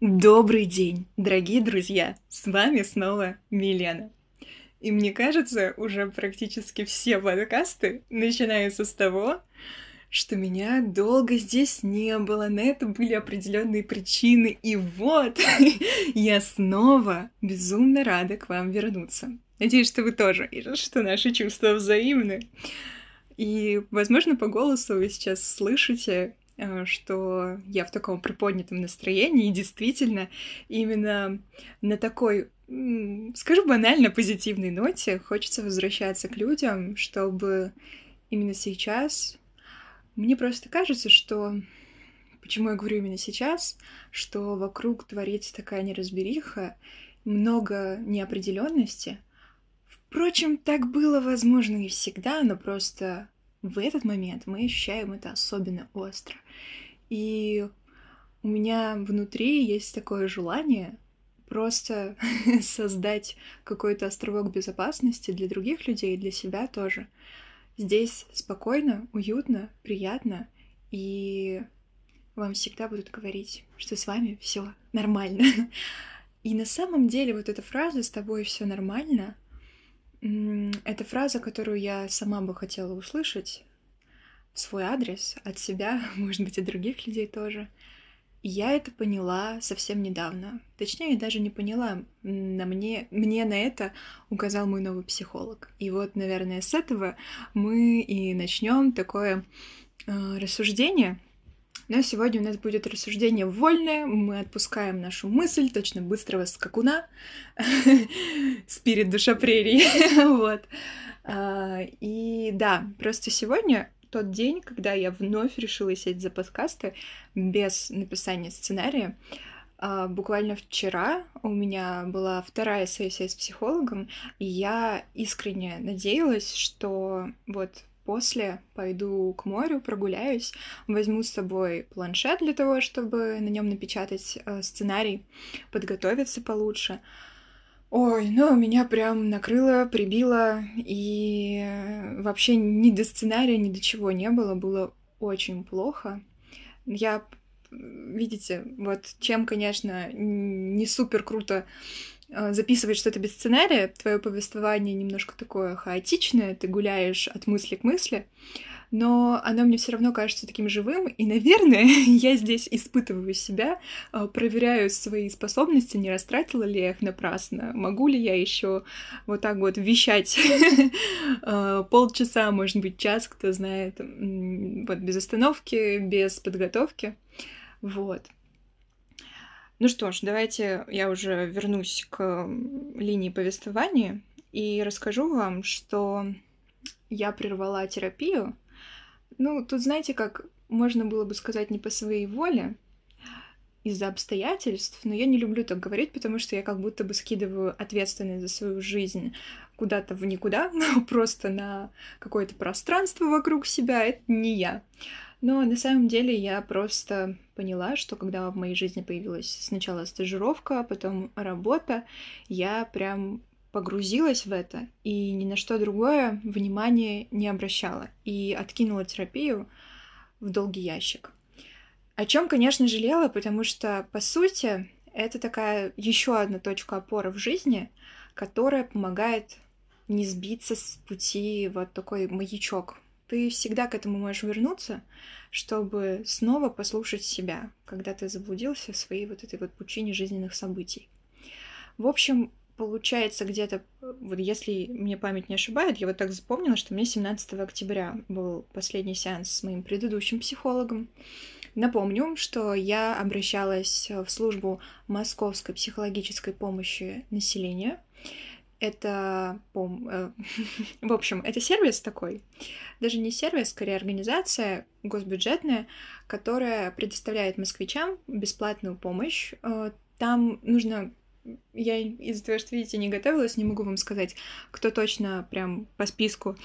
Добрый день, дорогие друзья! С вами снова Милена. И мне кажется, уже практически все подкасты начинаются с того, что меня долго здесь не было, на это были определенные причины, и вот я снова безумно рада к вам вернуться. Надеюсь, что вы тоже, и что наши чувства взаимны. И, возможно, по голосу вы сейчас слышите, что я в таком приподнятом настроении, и действительно, именно на такой, скажу банально, позитивной ноте хочется возвращаться к людям, чтобы именно сейчас... Мне просто кажется, что... Почему я говорю именно сейчас, что вокруг творится такая неразбериха, много неопределенности, Впрочем, так было возможно и всегда, но просто в этот момент мы ощущаем это особенно остро. И у меня внутри есть такое желание просто создать какой-то островок безопасности для других людей, для себя тоже. Здесь спокойно, уютно, приятно, и вам всегда будут говорить, что с вами все нормально. И на самом деле вот эта фраза «с тобой все нормально» — это фраза, которую я сама бы хотела услышать в свой адрес от себя, может быть, от других людей тоже. Я это поняла совсем недавно. Точнее, я даже не поняла. На мне, мне на это указал мой новый психолог. И вот, наверное, с этого мы и начнем такое э, рассуждение но сегодня у нас будет рассуждение вольное, мы отпускаем нашу мысль, точно быстрого скакуна, спирит душа прерий, вот. А, и да, просто сегодня тот день, когда я вновь решила сесть за подкасты без написания сценария. А, буквально вчера у меня была вторая сессия с психологом, и я искренне надеялась, что вот после пойду к морю, прогуляюсь, возьму с собой планшет для того, чтобы на нем напечатать э, сценарий, подготовиться получше. Ой, ну меня прям накрыло, прибило, и вообще ни до сценария, ни до чего не было, было очень плохо. Я, видите, вот чем, конечно, не супер круто а, записывать что-то без сценария, твое повествование немножко такое хаотичное, ты гуляешь от мысли к мысли, но оно мне все равно кажется таким живым, и, наверное, я здесь испытываю себя, а, проверяю свои способности, не растратила ли я их напрасно, могу ли я еще вот так вот вещать а, полчаса, может быть, час, кто знает, вот без остановки, без подготовки, вот. Ну что ж, давайте я уже вернусь к линии повествования и расскажу вам, что я прервала терапию. Ну, тут, знаете, как можно было бы сказать не по своей воле, из-за обстоятельств, но я не люблю так говорить, потому что я как будто бы скидываю ответственность за свою жизнь куда-то в никуда, просто на какое-то пространство вокруг себя, это не я. Но на самом деле я просто поняла, что когда в моей жизни появилась сначала стажировка, а потом работа, я прям погрузилась в это и ни на что другое внимания не обращала и откинула терапию в долгий ящик. О чем, конечно, жалела, потому что, по сути, это такая еще одна точка опоры в жизни, которая помогает не сбиться с пути вот такой маячок ты всегда к этому можешь вернуться, чтобы снова послушать себя, когда ты заблудился в своей вот этой вот пучине жизненных событий. В общем, получается где-то, вот если мне память не ошибает, я вот так запомнила, что мне 17 октября был последний сеанс с моим предыдущим психологом. Напомню, что я обращалась в службу Московской психологической помощи населения. Это, э, в общем, это сервис такой, даже не сервис, скорее организация госбюджетная, которая предоставляет москвичам бесплатную помощь. Э, там нужно я из-за того, что, видите, не готовилась, не могу вам сказать, кто точно прям по списку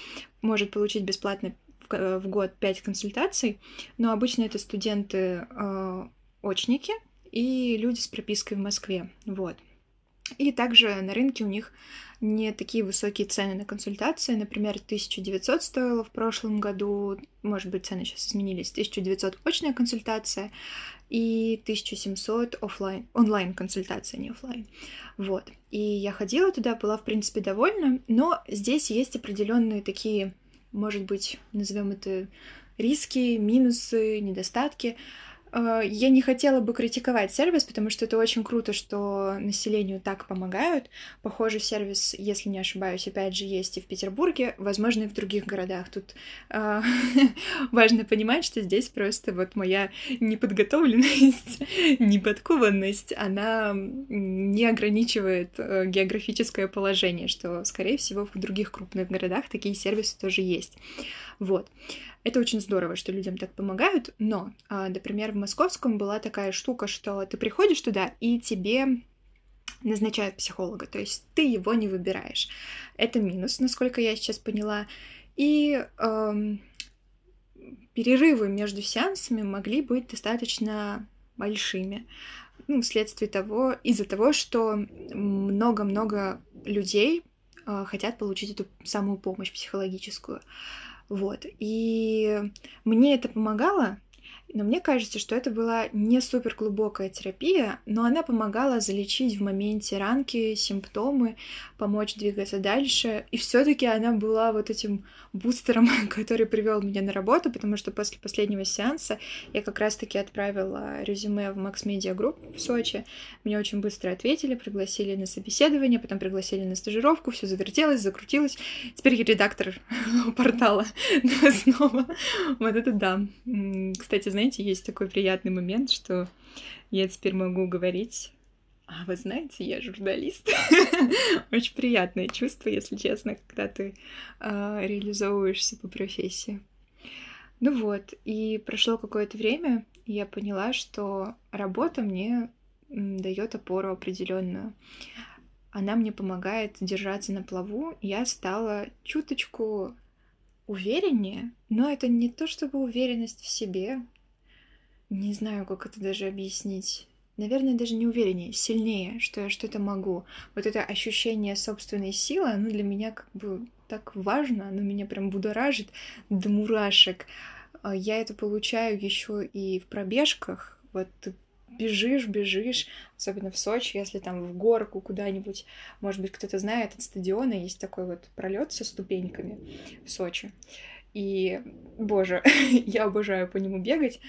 может получить бесплатно в э, год 5 консультаций, но обычно это студенты-очники и люди с пропиской в Москве, вот. И также на рынке у них не такие высокие цены на консультации. Например, 1900 стоило в прошлом году, может быть, цены сейчас изменились, 1900 очная консультация и 1700 офлайн, онлайн консультация, не офлайн. Вот. И я ходила туда, была, в принципе, довольна, но здесь есть определенные такие, может быть, назовем это риски, минусы, недостатки. Э, я не хотела бы критиковать сервис, потому что это очень круто, что населению так помогают. Похожий сервис, если не ошибаюсь, опять же, есть и в Петербурге, возможно, и в других городах. Тут э, важно понимать, что здесь просто вот моя неподготовленность, неподкованность, она не ограничивает э, географическое положение, что, скорее всего, в других крупных городах такие сервисы тоже есть. Вот. Это очень здорово, что людям так помогают, но, а, например, в московском была такая штука, что ты приходишь туда, и тебе назначают психолога, то есть ты его не выбираешь. Это минус, насколько я сейчас поняла. И эм, перерывы между сеансами могли быть достаточно большими. Ну, вследствие того, из-за того, что много-много людей э, хотят получить эту самую помощь психологическую. Вот. И мне это помогало, но мне кажется, что это была не супер глубокая терапия, но она помогала залечить в моменте ранки, симптомы, помочь двигаться дальше. И все-таки она была вот этим бустером, который привел меня на работу, потому что после последнего сеанса я как раз-таки отправила резюме в Max Media Group в Сочи. Мне очень быстро ответили, пригласили на собеседование, потом пригласили на стажировку, все завертелось, закрутилось. Теперь я редактор портала снова. Вот это да. Кстати, знаете, есть такой приятный момент, что я теперь могу говорить а вы знаете, я журналист. Очень приятное чувство, если честно, когда ты э, реализовываешься по профессии. Ну вот, и прошло какое-то время, и я поняла, что работа мне дает опору определенную. Она мне помогает держаться на плаву. Я стала чуточку увереннее, но это не то чтобы уверенность в себе. Не знаю, как это даже объяснить наверное, даже не увереннее, сильнее, что я что-то могу. Вот это ощущение собственной силы, оно для меня как бы так важно, оно меня прям будоражит до мурашек. А я это получаю еще и в пробежках. Вот ты бежишь, бежишь, особенно в Сочи, если там в горку куда-нибудь, может быть, кто-то знает, от стадиона есть такой вот пролет со ступеньками в Сочи. И, боже, я обожаю по нему бегать.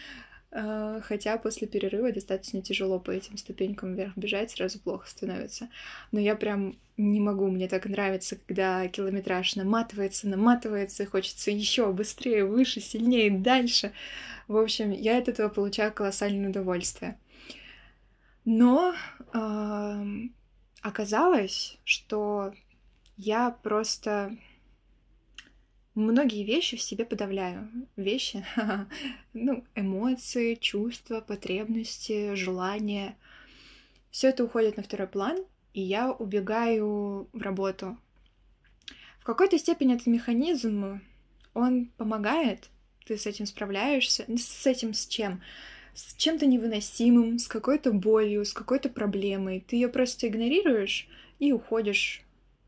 А, хотя после перерыва достаточно тяжело по этим ступенькам вверх бежать, сразу плохо становится. Но я прям не могу, мне так нравится, когда километраж наматывается, наматывается, и хочется еще быстрее, выше, сильнее, дальше. В общем, я от этого получаю колоссальное удовольствие. Но э, оказалось, что я просто многие вещи в себе подавляю. Вещи, ну, эмоции, чувства, потребности, желания. Все это уходит на второй план, и я убегаю в работу. В какой-то степени этот механизм, он помогает, ты с этим справляешься. С этим с чем? С чем-то невыносимым, с какой-то болью, с какой-то проблемой. Ты ее просто игнорируешь и уходишь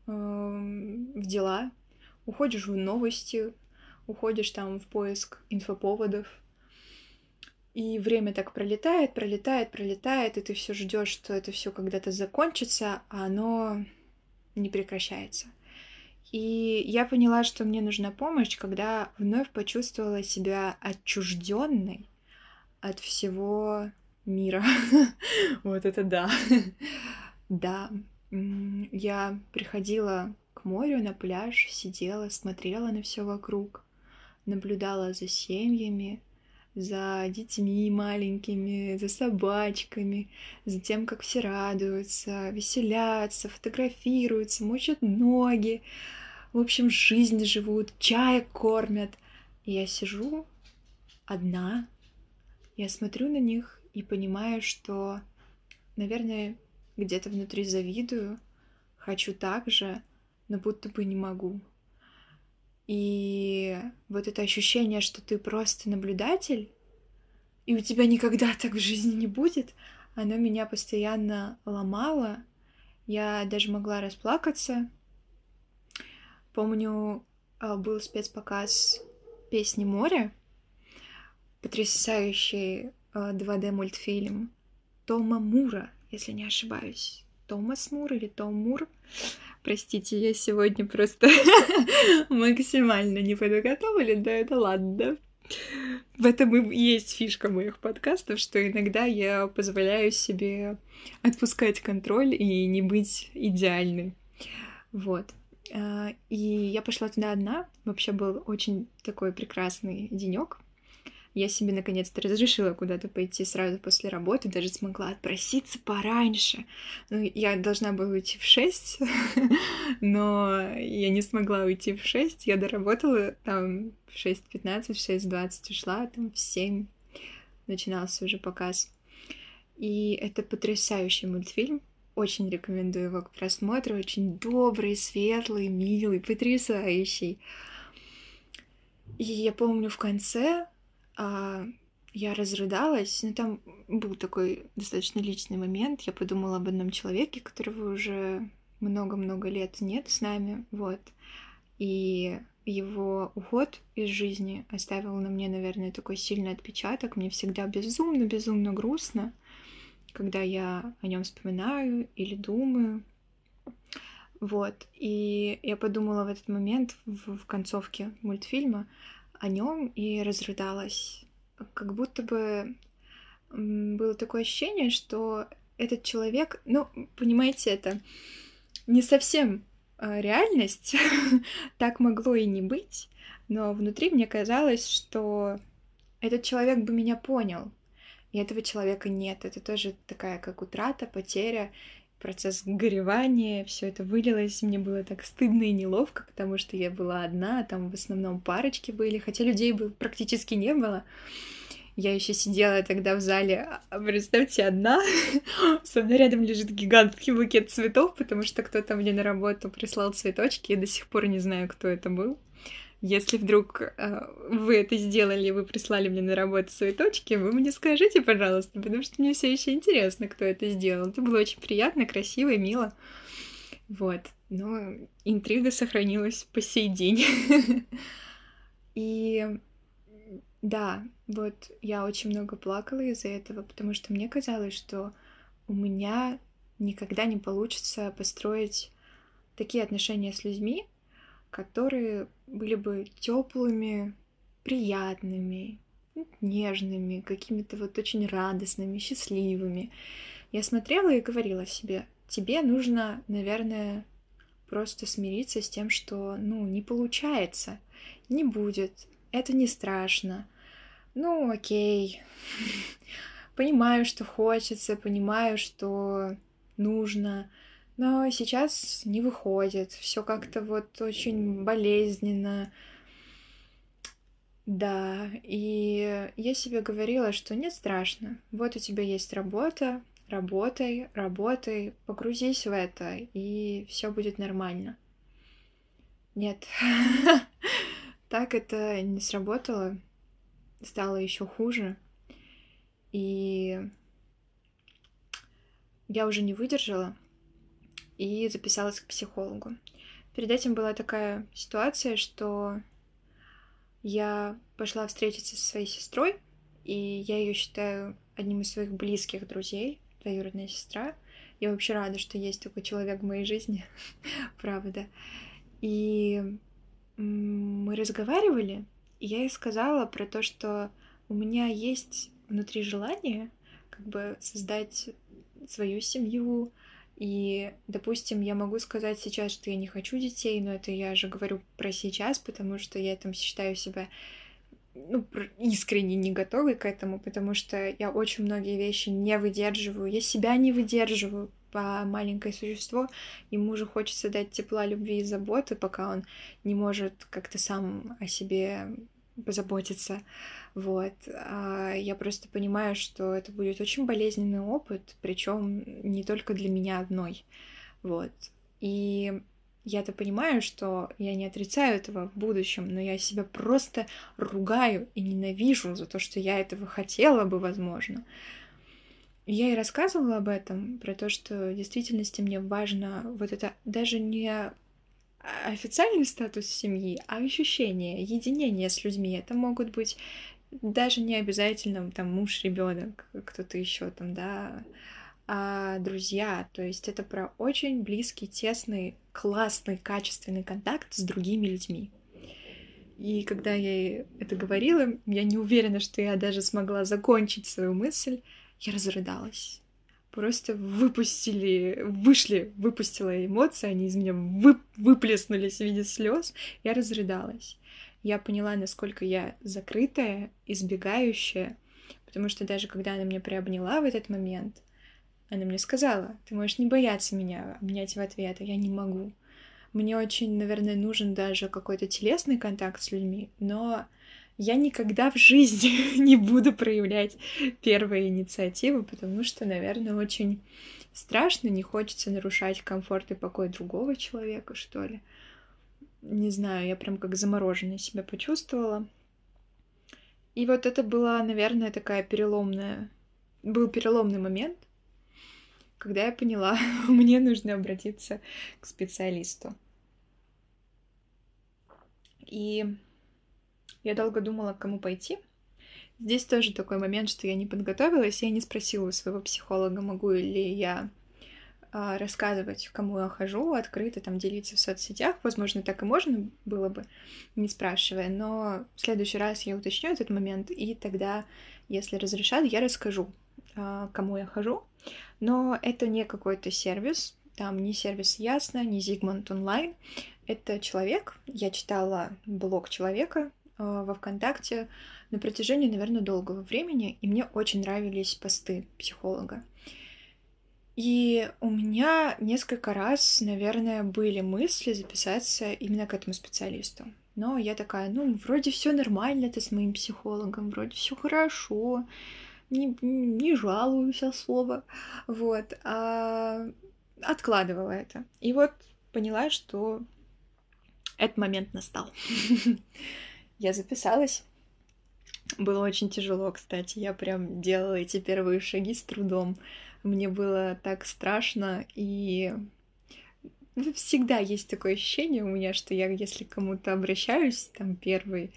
э, в дела, уходишь в новости, уходишь там в поиск инфоповодов, и время так пролетает, пролетает, пролетает, и ты все ждешь, что это все когда-то закончится, а оно не прекращается. И я поняла, что мне нужна помощь, когда вновь почувствовала себя отчужденной от всего мира. Вот это да. Да. Я приходила морю на пляж, сидела, смотрела на все вокруг, наблюдала за семьями, за детьми маленькими, за собачками, за тем, как все радуются, веселятся, фотографируются, мочат ноги, в общем, жизнь живут, чай кормят. И я сижу одна, я смотрю на них и понимаю, что, наверное, где-то внутри завидую, хочу так же, но будто бы не могу. И вот это ощущение, что ты просто наблюдатель, и у тебя никогда так в жизни не будет, оно меня постоянно ломало. Я даже могла расплакаться. Помню, а, был спецпоказ песни «Море», потрясающий 2D-мультфильм Тома Мура, если не ошибаюсь. Томас Мур или Том Мур. Простите, я сегодня просто максимально не подготовлена, да это ладно. В этом и есть фишка моих подкастов, что иногда я позволяю себе отпускать контроль и не быть идеальной. Вот. А, и я пошла туда одна. Вообще был очень такой прекрасный денек я себе наконец-то разрешила куда-то пойти сразу после работы, даже смогла отпроситься пораньше. Ну, я должна была уйти в 6, но я не смогла уйти в 6. Я доработала там в 6.15, в 6.20 ушла, там в 7 начинался уже показ. И это потрясающий мультфильм. Очень рекомендую его к просмотру. Очень добрый, светлый, милый, потрясающий. И я помню в конце а, я разрыдалась, но там был такой достаточно личный момент. Я подумала об одном человеке, которого уже много-много лет нет с нами, вот. И его уход из жизни оставил на мне, наверное, такой сильный отпечаток. Мне всегда безумно-безумно грустно, когда я о нем вспоминаю или думаю. Вот. И я подумала в этот момент в, в концовке мультфильма, о нем и разрыдалась. Как будто бы было такое ощущение, что этот человек, ну, понимаете, это не совсем а, реальность, так могло и не быть, но внутри мне казалось, что этот человек бы меня понял, и этого человека нет. Это тоже такая как утрата, потеря, процесс горевания, все это вылилось, мне было так стыдно и неловко, потому что я была одна, там в основном парочки были, хотя людей бы практически не было. Я еще сидела тогда в зале, а, представьте, одна, со мной рядом лежит гигантский букет цветов, потому что кто-то мне на работу прислал цветочки, я до сих пор не знаю, кто это был. Если вдруг э, вы это сделали, вы прислали мне на работу цветочки, вы мне скажите, пожалуйста, потому что мне все еще интересно, кто это сделал. Это было очень приятно, красиво и мило. Вот. Но интрига сохранилась по сей день. И да, вот я очень много плакала из-за этого, потому что мне казалось, что у меня никогда не получится построить такие отношения с людьми, которые были бы теплыми, приятными, нежными, какими-то вот очень радостными, счастливыми. Я смотрела и говорила себе, тебе нужно, наверное, просто смириться с тем, что, ну, не получается, не будет, это не страшно. Ну, окей. Понимаю, что хочется, понимаю, что нужно, но сейчас не выходит. Все как-то вот очень болезненно. Да, и я себе говорила, что не страшно. Вот у тебя есть работа, работай, работай, погрузись в это, и все будет нормально. Нет, так это не сработало, стало еще хуже. И я уже не выдержала, и записалась к психологу. Перед этим была такая ситуация, что я пошла встретиться со своей сестрой, и я ее считаю одним из своих близких друзей, двоюродная сестра. Я вообще рада, что есть такой человек в моей жизни, правда. И мы разговаривали, и я ей сказала про то, что у меня есть внутри желание как бы создать свою семью, и, допустим, я могу сказать сейчас, что я не хочу детей, но это я же говорю про сейчас, потому что я там считаю себя ну, искренне не готовой к этому, потому что я очень многие вещи не выдерживаю, я себя не выдерживаю по маленькое существо, ему же хочется дать тепла, любви и заботы, пока он не может как-то сам о себе позаботиться. Вот. А я просто понимаю, что это будет очень болезненный опыт, причем не только для меня одной. Вот. И я-то понимаю, что я не отрицаю этого в будущем, но я себя просто ругаю и ненавижу за то, что я этого хотела бы, возможно. я и рассказывала об этом, про то, что в действительности мне важно вот это даже не официальный статус семьи, а ощущение, единение с людьми. Это могут быть даже не обязательно там муж, ребенок, кто-то еще там, да, а друзья. То есть это про очень близкий, тесный, классный, качественный контакт с другими людьми. И когда я это говорила, я не уверена, что я даже смогла закончить свою мысль, я разрыдалась. Просто выпустили, вышли, выпустила эмоции, они из меня вы, выплеснулись в виде слез, я разрыдалась. Я поняла, насколько я закрытая, избегающая, потому что даже когда она меня приобняла в этот момент, она мне сказала, ты можешь не бояться меня обнять в ответ, а я не могу. Мне очень, наверное, нужен даже какой-то телесный контакт с людьми, но я никогда в жизни не буду проявлять первые инициативы, потому что, наверное, очень страшно, не хочется нарушать комфорт и покой другого человека, что ли. Не знаю, я прям как замороженная себя почувствовала. И вот это была, наверное, такая переломная... Был переломный момент, когда я поняла, мне нужно обратиться к специалисту. И я долго думала, к кому пойти. Здесь тоже такой момент, что я не подготовилась, я не спросила у своего психолога, могу ли я рассказывать, кому я хожу, открыто там делиться в соцсетях. Возможно, так и можно было бы, не спрашивая. Но в следующий раз я уточню этот момент, и тогда, если разрешат, я расскажу, а, кому я хожу. Но это не какой-то сервис, там не сервис Ясно, не Зигмунд онлайн. Это человек. Я читала блог человека э, во ВКонтакте на протяжении, наверное, долгого времени, и мне очень нравились посты психолога. И у меня несколько раз, наверное, были мысли записаться именно к этому специалисту. Но я такая, ну, вроде все нормально, это с моим психологом, вроде все хорошо, не, не жалуюсь особо, вот, а откладывала это. И вот поняла, что этот момент настал. Я записалась. Было очень тяжело, кстати. Я прям делала эти первые шаги с трудом. Мне было так страшно, и всегда есть такое ощущение у меня, что я, если кому-то обращаюсь, там, первый,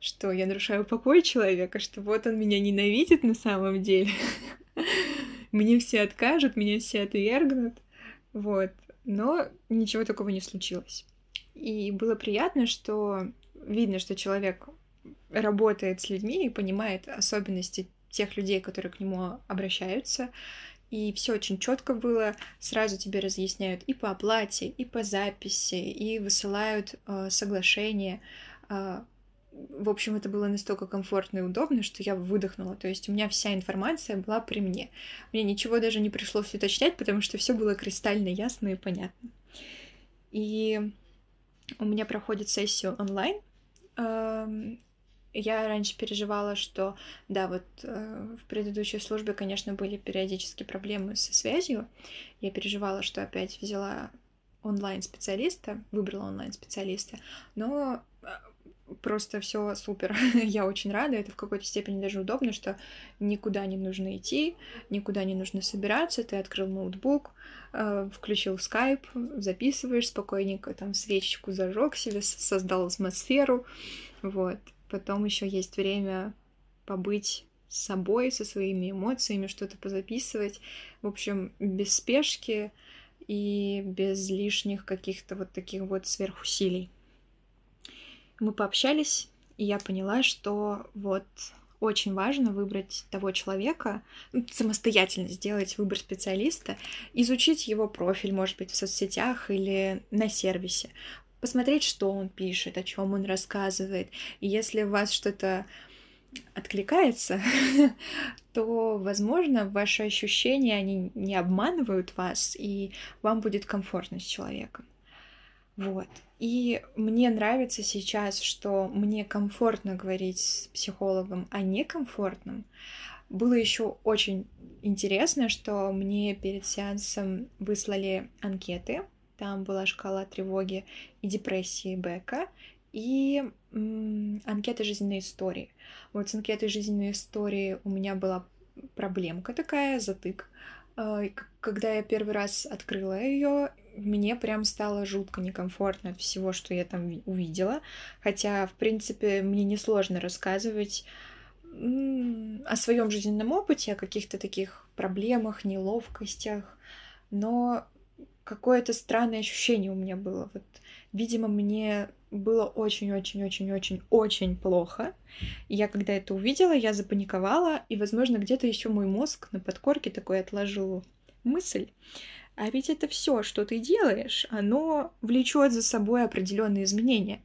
что я нарушаю покой человека, что вот он меня ненавидит на самом деле. Мне все откажут, меня все отвергнут. Вот. Но ничего такого не случилось. И было приятно, что видно, что человек работает с людьми и понимает особенности тех людей, которые к нему обращаются. И все очень четко было. Сразу тебе разъясняют и по оплате, и по записи, и высылают э, соглашение. Э, в общем, это было настолько комфортно и удобно, что я выдохнула. То есть у меня вся информация была при мне. Мне ничего даже не пришлось уточнять, потому что все было кристально ясно и понятно. И у меня проходит сессию онлайн. Я раньше переживала, что, да, вот э, в предыдущей службе, конечно, были периодически проблемы со связью. Я переживала, что опять взяла онлайн-специалиста, выбрала онлайн-специалиста, но э, просто все супер. Я очень рада. Это в какой-то степени даже удобно, что никуда не нужно идти, никуда не нужно собираться. Ты открыл ноутбук, э, включил скайп, записываешь спокойненько, там свечечку зажег себе, создал атмосферу. Вот. Потом еще есть время побыть с собой, со своими эмоциями, что-то позаписывать. В общем, без спешки и без лишних каких-то вот таких вот сверхусилий. Мы пообщались, и я поняла, что вот очень важно выбрать того человека, ну, самостоятельно сделать выбор специалиста, изучить его профиль, может быть, в соцсетях или на сервисе, посмотреть, что он пишет, о чем он рассказывает. И если у вас что-то откликается, то, возможно, ваши ощущения, они не обманывают вас, и вам будет комфортно с человеком. Вот. И мне нравится сейчас, что мне комфортно говорить с психологом о некомфортном. Было еще очень интересно, что мне перед сеансом выслали анкеты. Там была шкала тревоги и депрессии Бека и м- анкета жизненной истории. Вот с анкетой жизненной истории у меня была проблемка такая, затык. Э, когда я первый раз открыла ее, мне прям стало жутко некомфортно от всего, что я там увидела. Хотя, в принципе, мне несложно рассказывать о своем жизненном опыте, о каких-то таких проблемах, неловкостях, но какое-то странное ощущение у меня было. Вот, видимо, мне было очень-очень-очень-очень-очень плохо. И я когда это увидела, я запаниковала, и, возможно, где-то еще мой мозг на подкорке такой отложил мысль. А ведь это все, что ты делаешь, оно влечет за собой определенные изменения.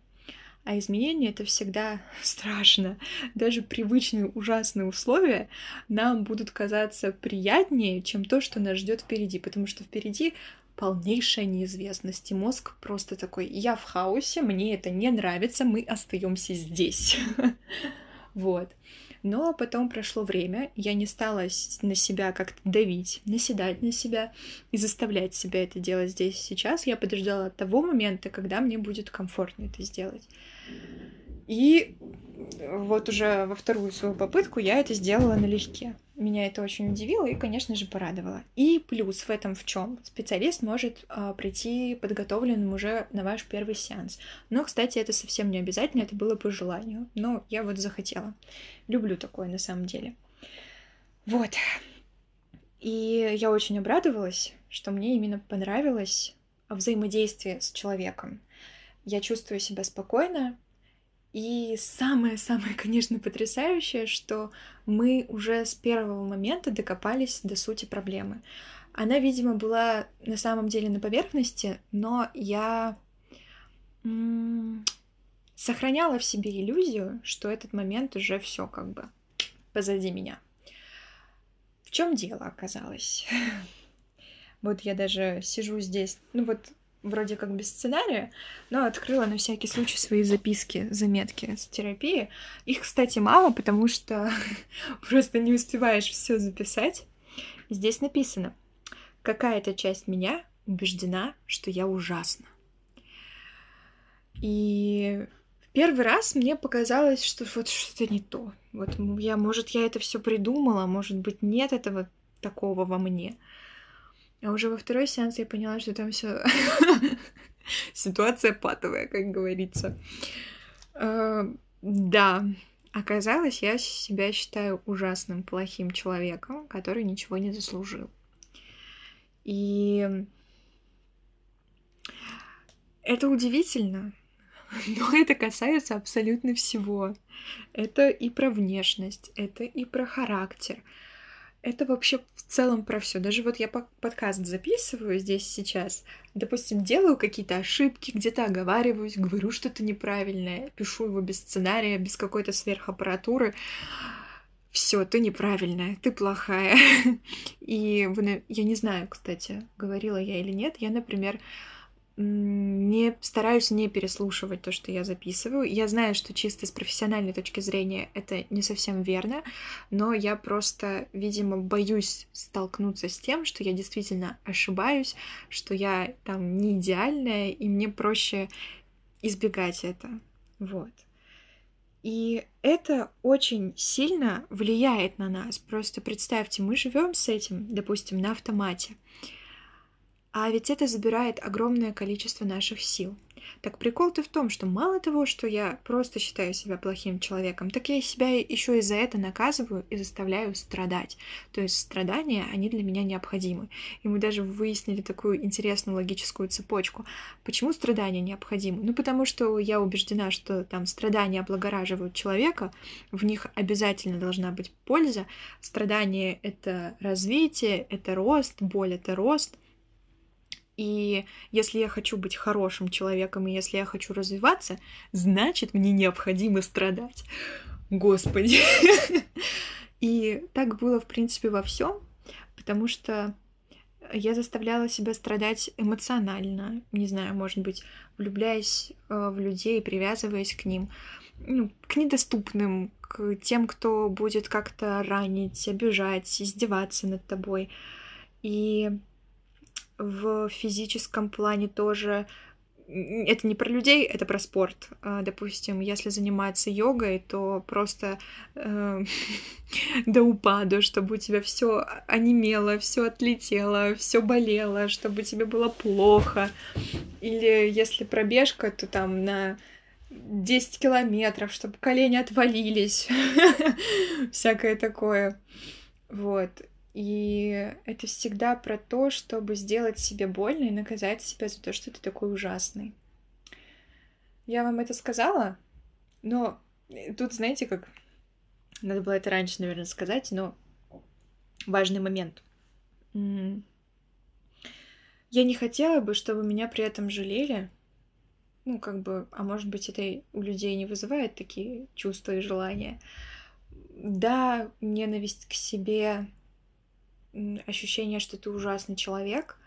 А изменения это всегда страшно. Даже привычные ужасные условия нам будут казаться приятнее, чем то, что нас ждет впереди, потому что впереди полнейшая неизвестность. И мозг просто такой, я в хаосе, мне это не нравится, мы остаемся здесь. Вот. Но потом прошло время, я не стала на себя как-то давить, наседать на себя и заставлять себя это делать здесь и сейчас. Я подождала того момента, когда мне будет комфортно это сделать. И вот уже во вторую свою попытку я это сделала налегке. Меня это очень удивило и, конечно же, порадовало. И плюс в этом в чем? Специалист может э, прийти подготовленным уже на ваш первый сеанс. Но, кстати, это совсем не обязательно, это было по желанию. Но я вот захотела. Люблю такое на самом деле. Вот. И я очень обрадовалась, что мне именно понравилось взаимодействие с человеком. Я чувствую себя спокойно, и самое-самое, конечно, потрясающее, что мы уже с первого момента докопались до сути проблемы. Она, видимо, была на самом деле на поверхности, но я сохраняла в себе иллюзию, что этот момент уже все как бы позади меня. В чем дело оказалось? Вот я даже сижу здесь, ну вот вроде как без сценария, но открыла на всякий случай свои записки, заметки с терапии. Их, кстати, мало, потому что просто не успеваешь все записать. Здесь написано, какая-то часть меня убеждена, что я ужасна. И в первый раз мне показалось, что вот что-то не то. Вот я, может, я это все придумала, может быть, нет этого такого во мне. А уже во второй сеанс я поняла, что там все ситуация патовая, как говорится. А, да, оказалось, я себя считаю ужасным, плохим человеком, который ничего не заслужил. И это удивительно, но это касается абсолютно всего. Это и про внешность, это и про характер, это вообще в целом про все. Даже вот я подкаст записываю здесь сейчас, допустим, делаю какие-то ошибки, где-то оговариваюсь, говорю что-то неправильное, пишу его без сценария, без какой-то сверхаппаратуры. Все, ты неправильная, ты плохая. И вы, я не знаю, кстати, говорила я или нет. Я, например, не стараюсь не переслушивать то, что я записываю. Я знаю, что чисто с профессиональной точки зрения это не совсем верно, но я просто, видимо, боюсь столкнуться с тем, что я действительно ошибаюсь, что я там не идеальная, и мне проще избегать это. Вот. И это очень сильно влияет на нас. Просто представьте, мы живем с этим, допустим, на автомате. А ведь это забирает огромное количество наших сил. Так прикол-то в том, что мало того, что я просто считаю себя плохим человеком, так я себя еще и за это наказываю и заставляю страдать. То есть страдания, они для меня необходимы. И мы даже выяснили такую интересную логическую цепочку. Почему страдания необходимы? Ну, потому что я убеждена, что там страдания облагораживают человека, в них обязательно должна быть польза. Страдания — это развитие, это рост, боль — это рост — и если я хочу быть хорошим человеком, и если я хочу развиваться, значит, мне необходимо страдать. Господи. И так было, в принципе, во всем, потому что я заставляла себя страдать эмоционально, не знаю, может быть, влюбляясь э, в людей, привязываясь к ним, ну, к недоступным, к тем, кто будет как-то ранить, обижать, издеваться над тобой. И в физическом плане тоже это не про людей, это про спорт. А, допустим, если заниматься йогой, то просто э, до упаду, чтобы у тебя все онемело, все отлетело, все болело, чтобы тебе было плохо. Или если пробежка, то там на 10 километров, чтобы колени отвалились, всякое такое. Вот. И это всегда про то, чтобы сделать себе больно и наказать себя за то, что ты такой ужасный. Я вам это сказала, но тут, знаете, как... Надо было это раньше, наверное, сказать, но важный момент. Я не хотела бы, чтобы меня при этом жалели. Ну, как бы, а может быть, это у людей не вызывает такие чувства и желания. Да, ненависть к себе ощущение, что ты ужасный человек,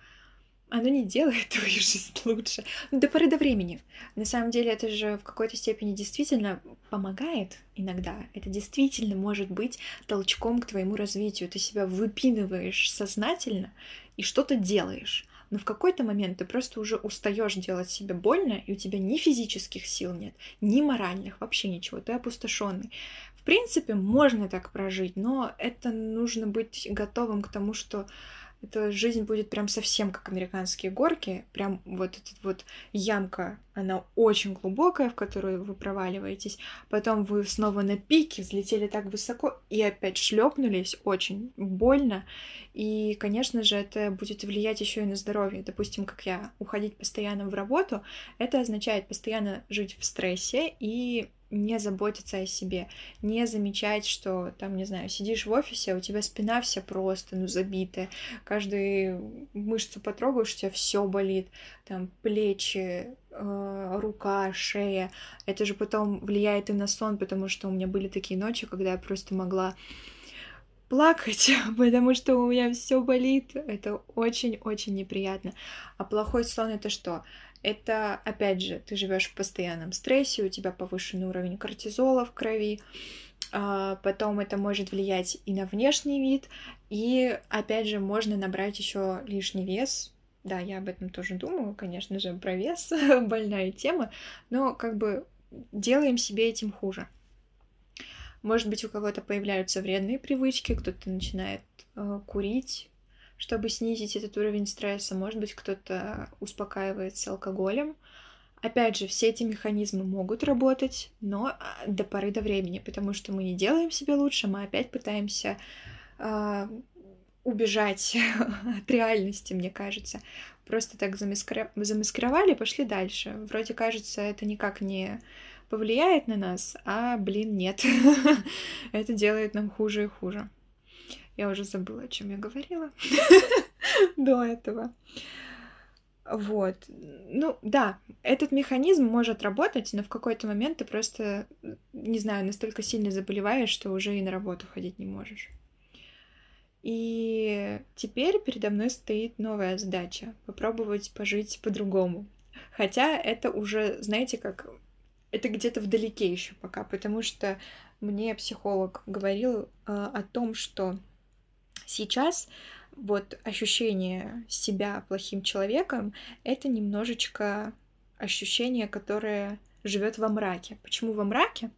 оно не делает твою жизнь лучше. Ну, до поры до времени. На самом деле это же в какой-то степени действительно помогает иногда. Это действительно может быть толчком к твоему развитию. Ты себя выпинываешь сознательно и что-то делаешь. Но в какой-то момент ты просто уже устаешь делать себе больно, и у тебя ни физических сил нет, ни моральных, вообще ничего. Ты опустошенный. В принципе, можно так прожить, но это нужно быть готовым к тому, что эта жизнь будет прям совсем как американские горки. Прям вот эта вот ямка, она очень глубокая, в которую вы проваливаетесь. Потом вы снова на пике взлетели так высоко и опять шлепнулись очень больно. И, конечно же, это будет влиять еще и на здоровье. Допустим, как я, уходить постоянно в работу, это означает постоянно жить в стрессе и не заботиться о себе, не замечать, что там, не знаю, сидишь в офисе, а у тебя спина вся просто, ну, забитая, каждую мышцу потрогаешь, у тебя все болит, там, плечи, э, рука, шея, это же потом влияет и на сон, потому что у меня были такие ночи, когда я просто могла плакать, потому что у меня все болит. Это очень-очень неприятно. А плохой сон это что? Это, опять же, ты живешь в постоянном стрессе, у тебя повышенный уровень кортизола в крови, а, потом это может влиять и на внешний вид, и, опять же, можно набрать еще лишний вес. Да, я об этом тоже думаю, конечно же, про вес, больная тема, но как бы делаем себе этим хуже. Может быть, у кого-то появляются вредные привычки, кто-то начинает э, курить, чтобы снизить этот уровень стресса. Может быть, кто-то успокаивается алкоголем. Опять же, все эти механизмы могут работать, но а, до поры до времени, потому что мы не делаем себе лучше, мы опять пытаемся э, убежать от реальности, мне кажется. Просто так замаскир... замаскировали, пошли дальше. Вроде кажется, это никак не повлияет на нас, а, блин, нет. это делает нам хуже и хуже. Я уже забыла, о чем я говорила до этого. Вот. Ну, да, этот механизм может работать, но в какой-то момент ты просто, не знаю, настолько сильно заболеваешь, что уже и на работу ходить не можешь. И теперь передо мной стоит новая задача — попробовать пожить по-другому. Хотя это уже, знаете, как... Это где-то вдалеке еще пока, потому что мне психолог говорил э, о том, что Сейчас вот ощущение себя плохим человеком — это немножечко ощущение, которое живет во мраке. Почему во мраке?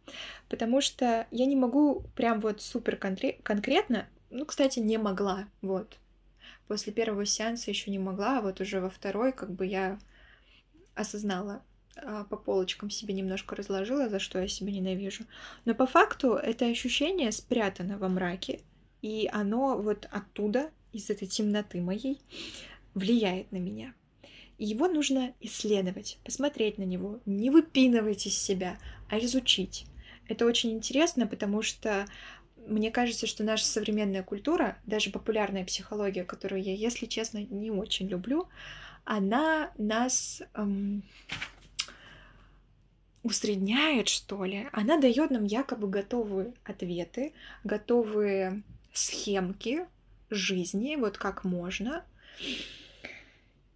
Потому что я не могу прям вот супер конкретно, ну, кстати, не могла, вот. После первого сеанса еще не могла, а вот уже во второй как бы я осознала, а, по полочкам себе немножко разложила, за что я себя ненавижу. Но по факту это ощущение спрятано во мраке, и оно вот оттуда, из этой темноты моей, влияет на меня. И его нужно исследовать, посмотреть на него, не выпинывать из себя, а изучить. Это очень интересно, потому что мне кажется, что наша современная культура, даже популярная психология, которую я, если честно, не очень люблю, она нас эм, усредняет, что ли. Она дает нам якобы готовые ответы, готовые схемки жизни, вот как можно.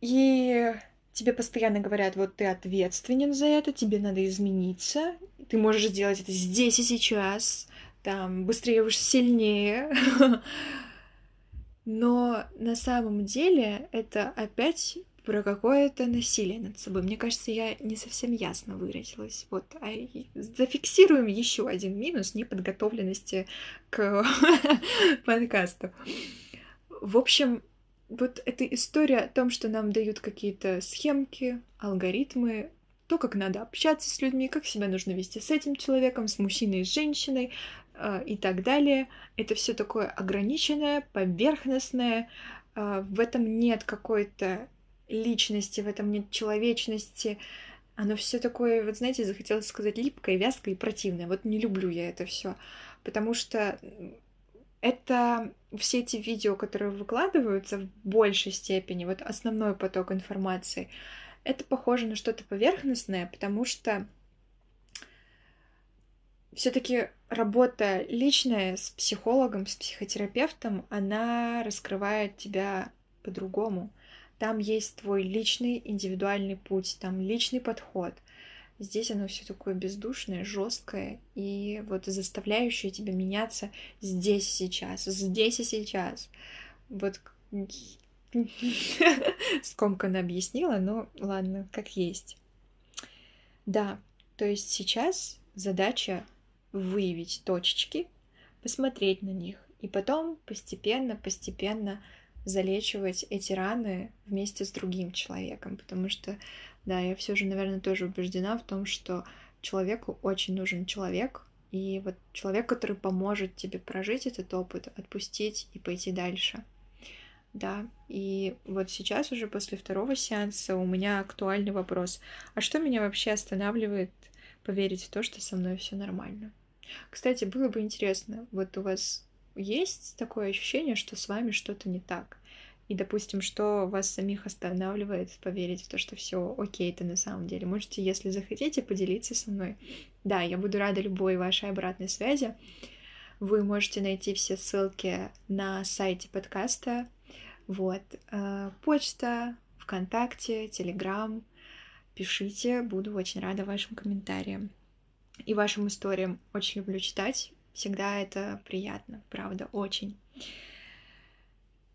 И тебе постоянно говорят, вот ты ответственен за это, тебе надо измениться, ты можешь сделать это здесь и сейчас, там, быстрее уж сильнее. Но на самом деле это опять про какое-то насилие над собой. Мне кажется, я не совсем ясно выразилась. Вот, а зафиксируем еще один минус неподготовленности к подкасту. В общем, вот эта история о том, что нам дают какие-то схемки, алгоритмы, то, как надо общаться с людьми, как себя нужно вести с этим человеком, с мужчиной, с женщиной э, и так далее. Это все такое ограниченное, поверхностное. Э, в этом нет какой-то личности, в этом нет человечности. Оно все такое, вот знаете, захотелось сказать липкое, вязкое и противное. Вот не люблю я это все, потому что это все эти видео, которые выкладываются в большей степени, вот основной поток информации, это похоже на что-то поверхностное, потому что все-таки работа личная с психологом, с психотерапевтом, она раскрывает тебя по-другому. Там есть твой личный индивидуальный путь, там личный подход. Здесь оно все такое бездушное, жесткое и вот заставляющее тебя меняться здесь и сейчас, здесь и сейчас. Вот скомканно объяснила, но ладно, как есть. Да, то есть сейчас задача выявить точечки, посмотреть на них и потом постепенно, постепенно залечивать эти раны вместе с другим человеком, потому что, да, я все же, наверное, тоже убеждена в том, что человеку очень нужен человек, и вот человек, который поможет тебе прожить этот опыт, отпустить и пойти дальше. Да, и вот сейчас уже после второго сеанса у меня актуальный вопрос. А что меня вообще останавливает поверить в то, что со мной все нормально? Кстати, было бы интересно, вот у вас есть такое ощущение, что с вами что-то не так. И, допустим, что вас самих останавливает поверить в то, что все окей, это на самом деле. Можете, если захотите, поделиться со мной. Да, я буду рада любой вашей обратной связи. Вы можете найти все ссылки на сайте подкаста. Вот. Э, почта, ВКонтакте, Телеграм. Пишите, буду очень рада вашим комментариям и вашим историям. Очень люблю читать Всегда это приятно, правда, очень.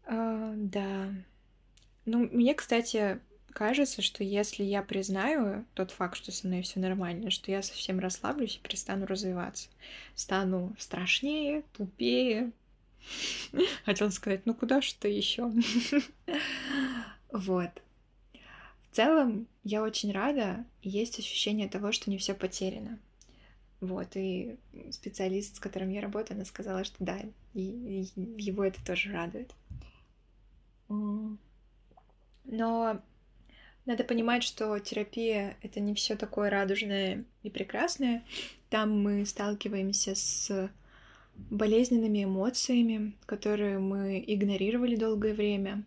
А, да. Ну, мне, кстати, кажется, что если я признаю тот факт, что со мной все нормально, что я совсем расслаблюсь и перестану развиваться. Стану страшнее, тупее. Хотела сказать, ну куда что еще? Вот. В целом, я очень рада, есть ощущение того, что не все потеряно. Вот, и специалист, с которым я работаю, она сказала, что да, и его это тоже радует. Но надо понимать, что терапия — это не все такое радужное и прекрасное. Там мы сталкиваемся с болезненными эмоциями, которые мы игнорировали долгое время.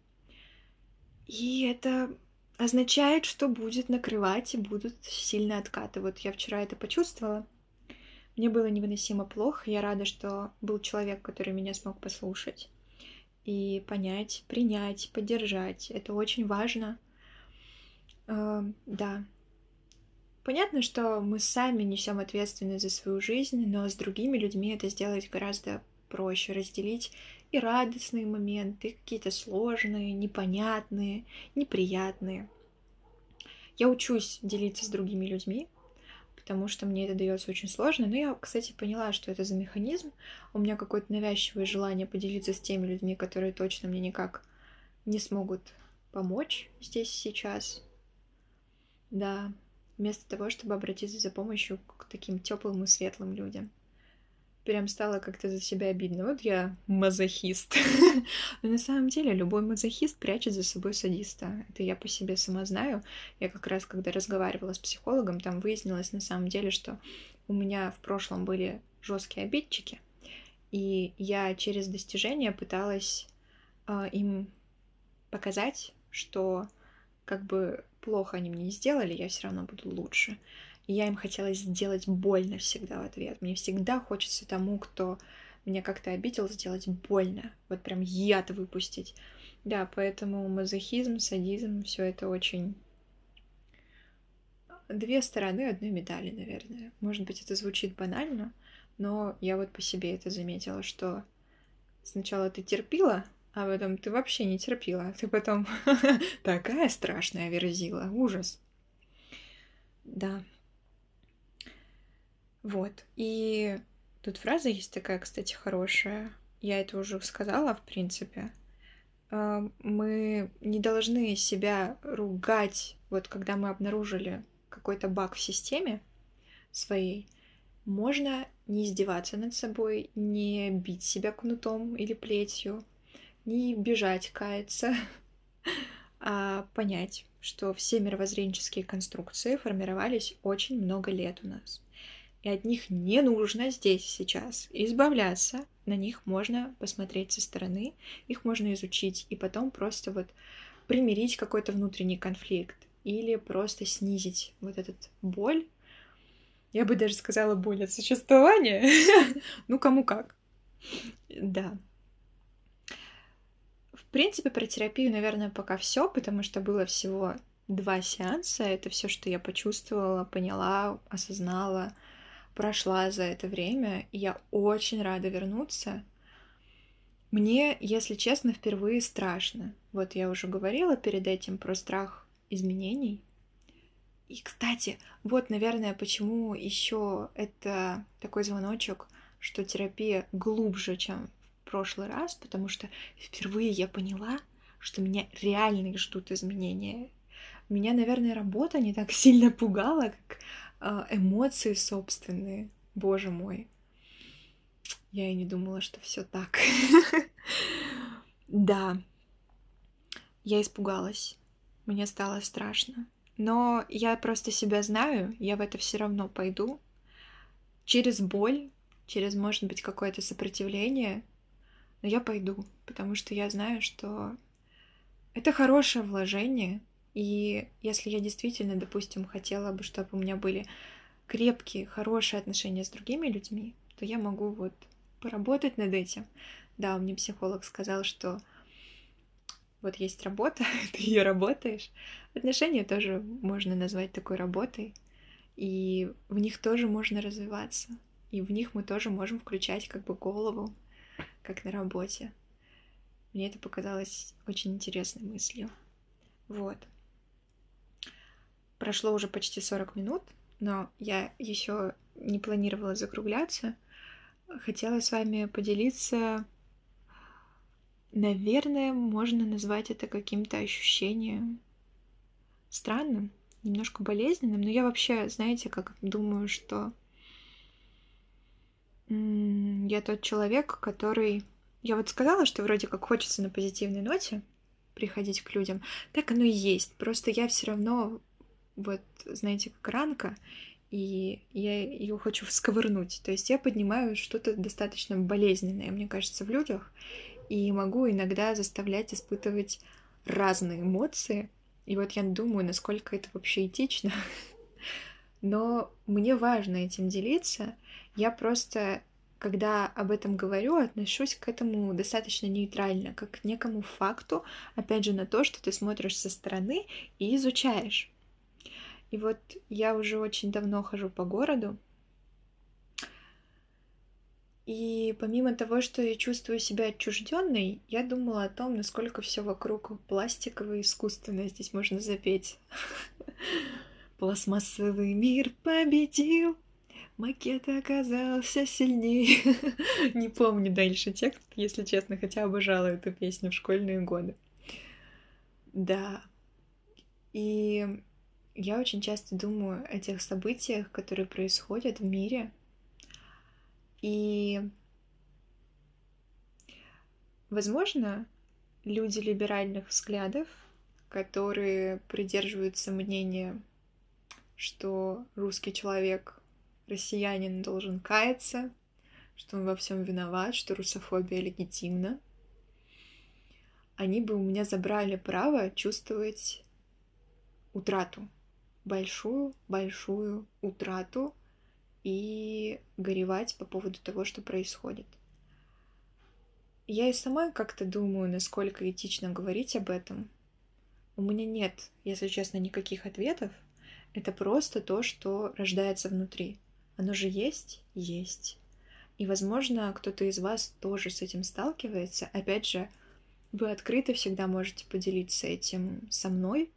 И это означает, что будет накрывать и будут сильно откаты. Вот я вчера это почувствовала — мне было невыносимо плохо. Я рада, что был человек, который меня смог послушать и понять, принять, поддержать. Это очень важно. Э, да. Понятно, что мы сами несем ответственность за свою жизнь, но с другими людьми это сделать гораздо проще. Разделить и радостные моменты, и какие-то сложные, непонятные, неприятные. Я учусь делиться с другими людьми, потому что мне это дается очень сложно. Но я, кстати, поняла, что это за механизм. У меня какое-то навязчивое желание поделиться с теми людьми, которые точно мне никак не смогут помочь здесь сейчас. Да, вместо того, чтобы обратиться за помощью к таким теплым и светлым людям прям стало как-то за себя обидно. Вот я мазохист. Но на самом деле любой мазохист прячет за собой садиста. Это я по себе сама знаю. Я как раз, когда разговаривала с психологом, там выяснилось на самом деле, что у меня в прошлом были жесткие обидчики, и я через достижения пыталась э, им показать, что как бы плохо они мне не сделали, я все равно буду лучше. Я им хотела сделать больно всегда в ответ. Мне всегда хочется тому, кто меня как-то обидел, сделать больно. Вот прям яд выпустить. Да, поэтому мазохизм, садизм, все это очень две стороны одной медали, наверное. Может быть, это звучит банально, но я вот по себе это заметила, что сначала ты терпила, а потом ты вообще не терпела. Ты потом такая страшная верзила. Ужас. Да. Вот. И тут фраза есть такая, кстати, хорошая. Я это уже сказала, в принципе. А, мы не должны себя ругать, вот когда мы обнаружили какой-то баг в системе своей, можно не издеваться над собой, не бить себя кнутом или плетью, не бежать, каяться, а понять, что все мировоззренческие конструкции формировались очень много лет у нас. И от них не нужно здесь сейчас избавляться. На них можно посмотреть со стороны, их можно изучить и потом просто вот примирить какой-то внутренний конфликт или просто снизить вот этот боль. Я бы даже сказала боль от существования. ну, кому как. Да. В принципе, про терапию, наверное, пока все, потому что было всего два сеанса. Это все, что я почувствовала, поняла, осознала, прошла за это время. И я очень рада вернуться. Мне, если честно, впервые страшно. Вот я уже говорила перед этим про страх изменений. И, кстати, вот, наверное, почему еще это такой звоночек, что терапия глубже, чем прошлый раз, потому что впервые я поняла, что меня реально ждут изменения. Меня, наверное, работа не так сильно пугала, как эмоции собственные. Боже мой. Я и не думала, что все так. Да. Я испугалась. Мне стало страшно. Но я просто себя знаю, я в это все равно пойду. Через боль, через, может быть, какое-то сопротивление, но я пойду, потому что я знаю, что это хорошее вложение, и если я действительно, допустим, хотела бы, чтобы у меня были крепкие, хорошие отношения с другими людьми, то я могу вот поработать над этим. Да, мне психолог сказал, что вот есть работа, ты ее работаешь. Отношения тоже можно назвать такой работой, и в них тоже можно развиваться, и в них мы тоже можем включать как бы голову, как на работе. Мне это показалось очень интересной мыслью. Вот. Прошло уже почти 40 минут, но я еще не планировала закругляться. Хотела с вами поделиться, наверное, можно назвать это каким-то ощущением странным, немножко болезненным, но я вообще, знаете, как думаю, что я тот человек, который... Я вот сказала, что вроде как хочется на позитивной ноте приходить к людям. Так оно и есть. Просто я все равно, вот, знаете, как ранка, и я ее хочу всковырнуть. То есть я поднимаю что-то достаточно болезненное, мне кажется, в людях, и могу иногда заставлять испытывать разные эмоции. И вот я думаю, насколько это вообще этично. Но мне важно этим делиться. Я просто, когда об этом говорю, отношусь к этому достаточно нейтрально, как к некому факту, опять же, на то, что ты смотришь со стороны и изучаешь. И вот я уже очень давно хожу по городу, и помимо того, что я чувствую себя отчужденной, я думала о том, насколько все вокруг пластиковое и искусственное. Здесь можно запеть. Пластмассовый мир победил, макет оказался сильнее. Не помню дальше текст, если честно, хотя обожала эту песню в школьные годы. Да. И я очень часто думаю о тех событиях, которые происходят в мире, и, возможно, люди либеральных взглядов, которые придерживаются мнения, что русский человек, россиянин должен каяться, что он во всем виноват, что русофобия легитимна, они бы у меня забрали право чувствовать утрату, большую-большую утрату и горевать по поводу того, что происходит. Я и сама как-то думаю, насколько этично говорить об этом. У меня нет, если честно, никаких ответов. Это просто то, что рождается внутри. Оно же есть? Есть. И, возможно, кто-то из вас тоже с этим сталкивается. Опять же, вы открыто всегда можете поделиться этим со мной.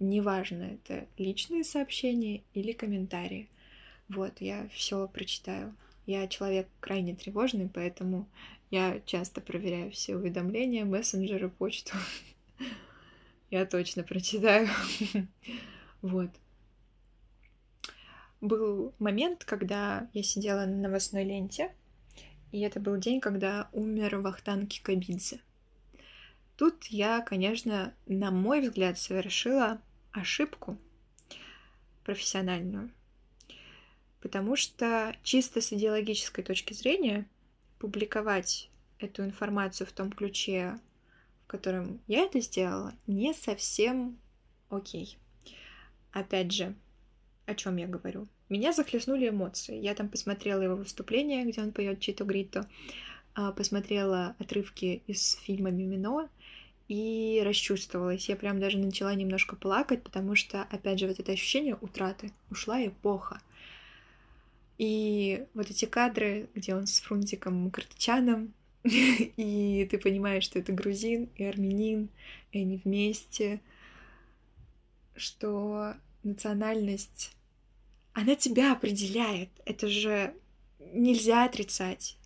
Неважно, это личные сообщения или комментарии. Вот, я все прочитаю. Я человек крайне тревожный, поэтому я часто проверяю все уведомления, мессенджеры, почту. Я точно прочитаю. Вот. Был момент, когда я сидела на новостной ленте, и это был день, когда умер Вахтанг Кикабидзе. Тут я, конечно, на мой взгляд, совершила ошибку профессиональную. Потому что чисто с идеологической точки зрения публиковать эту информацию в том ключе, в котором я это сделала, не совсем окей. Опять же, о чем я говорю? Меня захлестнули эмоции. Я там посмотрела его выступление, где он поет Чито Грито, а, посмотрела отрывки из фильма Мимино и расчувствовалась. Я прям даже начала немножко плакать, потому что, опять же, вот это ощущение утраты. Ушла эпоха. И вот эти кадры, где он с Фрунзиком Мукартчаном, и ты понимаешь, что это грузин и армянин, и они вместе, что национальность, она тебя определяет. Это же нельзя отрицать.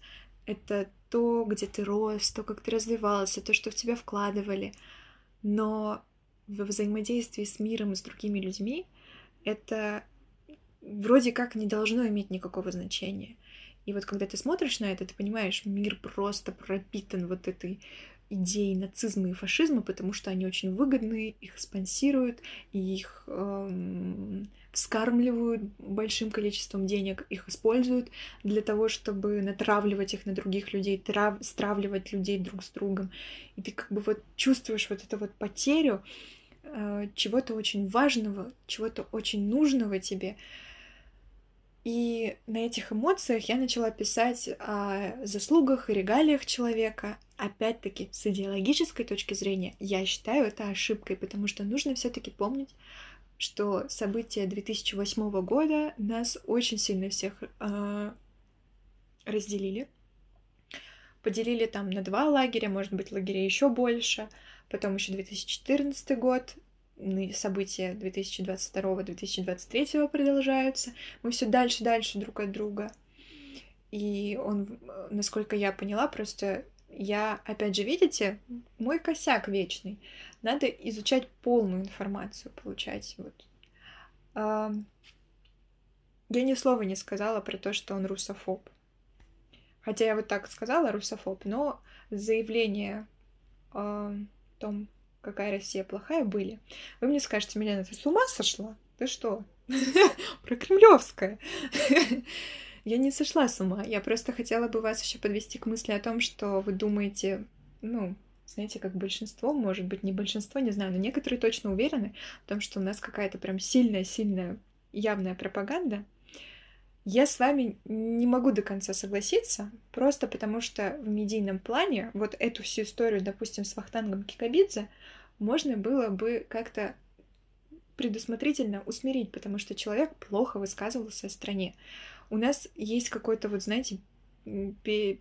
Это то, где ты рос, то, как ты развивался, то, что в тебя вкладывали. Но во взаимодействии с миром и с другими людьми это вроде как не должно иметь никакого значения. И вот когда ты смотришь на это, ты понимаешь, мир просто пропитан вот этой идеей нацизма и фашизма, потому что они очень выгодные, их спонсируют, их эм, вскармливают большим количеством денег, их используют для того, чтобы натравливать их на других людей, трав, стравливать людей друг с другом. И ты как бы вот чувствуешь вот эту вот потерю э, чего-то очень важного, чего-то очень нужного тебе, и на этих эмоциях я начала писать о заслугах и регалиях человека. Опять-таки, с идеологической точки зрения, я считаю это ошибкой, потому что нужно все-таки помнить, что события 2008 года нас очень сильно всех э, разделили. Поделили там на два лагеря, может быть, лагеря еще больше. Потом еще 2014 год, события 2022-2023 продолжаются. Мы все дальше, дальше друг от друга. И он, насколько я поняла, просто я, опять же, видите, мой косяк вечный. Надо изучать полную информацию, получать. Вот. Я ни слова не сказала про то, что он русофоб. Хотя я вот так сказала, русофоб, но заявление о том, какая Россия плохая, были. Вы мне скажете, Милена, ты с ума сошла? Ты что? Про Кремлевская. Я не сошла с ума. Я просто хотела бы вас еще подвести к мысли о том, что вы думаете, ну, знаете, как большинство, может быть, не большинство, не знаю, но некоторые точно уверены в том, что у нас какая-то прям сильная-сильная явная пропаганда. Я с вами не могу до конца согласиться, просто потому что в медийном плане вот эту всю историю, допустим, с Вахтангом Кикабидзе, можно было бы как-то предусмотрительно усмирить, потому что человек плохо высказывался о стране. У нас есть какой-то вот, знаете, пере,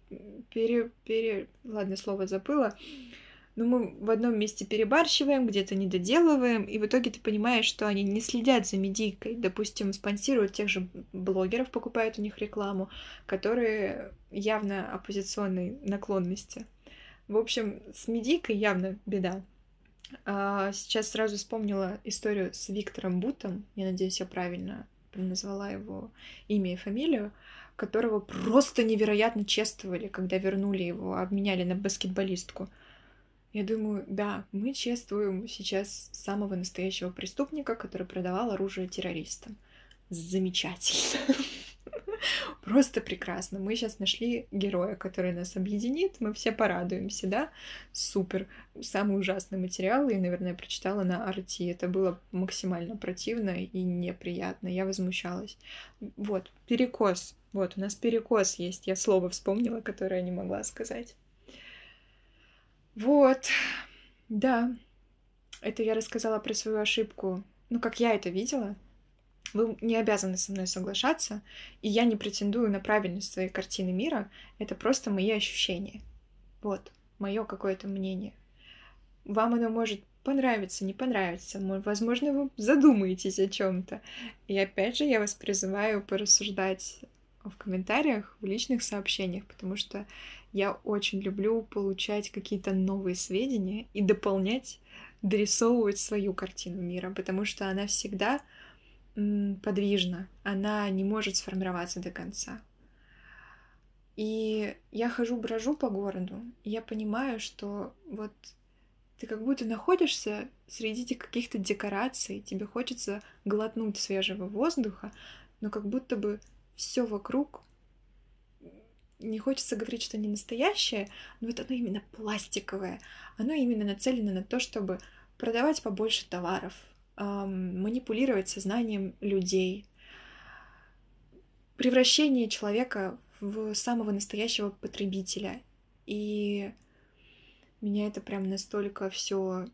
пере, пере... ладно, слово забыла, но мы в одном месте перебарщиваем, где-то не доделываем, и в итоге ты понимаешь, что они не следят за медийкой. Допустим, спонсируют тех же блогеров, покупают у них рекламу, которые явно оппозиционной наклонности. В общем, с медийкой явно беда. А, сейчас сразу вспомнила историю с Виктором Бутом. Я надеюсь, я правильно назвала его имя и фамилию которого просто невероятно чествовали, когда вернули его, обменяли на баскетболистку. Я думаю, да, мы чествуем сейчас самого настоящего преступника, который продавал оружие террористам. Замечательно. Просто прекрасно. Мы сейчас нашли героя, который нас объединит, мы все порадуемся, да? Супер. Самый ужасный материал я, наверное, прочитала на Арти. Это было максимально противно и неприятно. Я возмущалась. Вот, перекос. Вот, у нас перекос есть. Я слово вспомнила, которое не могла сказать. Вот, да. Это я рассказала про свою ошибку. Ну, как я это видела, вы не обязаны со мной соглашаться, и я не претендую на правильность своей картины мира, это просто мои ощущения. Вот, мое какое-то мнение. вам оно может понравиться, не понравиться. Возможно, вы задумаетесь о чем-то. И опять же, я вас призываю порассуждать в комментариях, в личных сообщениях, потому что я очень люблю получать какие-то новые сведения и дополнять, дорисовывать свою картину мира, потому что она всегда подвижна, она не может сформироваться до конца. И я хожу, брожу по городу, и я понимаю, что вот ты как будто находишься среди каких-то декораций, тебе хочется глотнуть свежего воздуха, но как будто бы все вокруг не хочется говорить, что не настоящее, но вот оно именно пластиковое. Оно именно нацелено на то, чтобы продавать побольше товаров, эм, манипулировать сознанием людей, превращение человека в самого настоящего потребителя. И меня это прям настолько все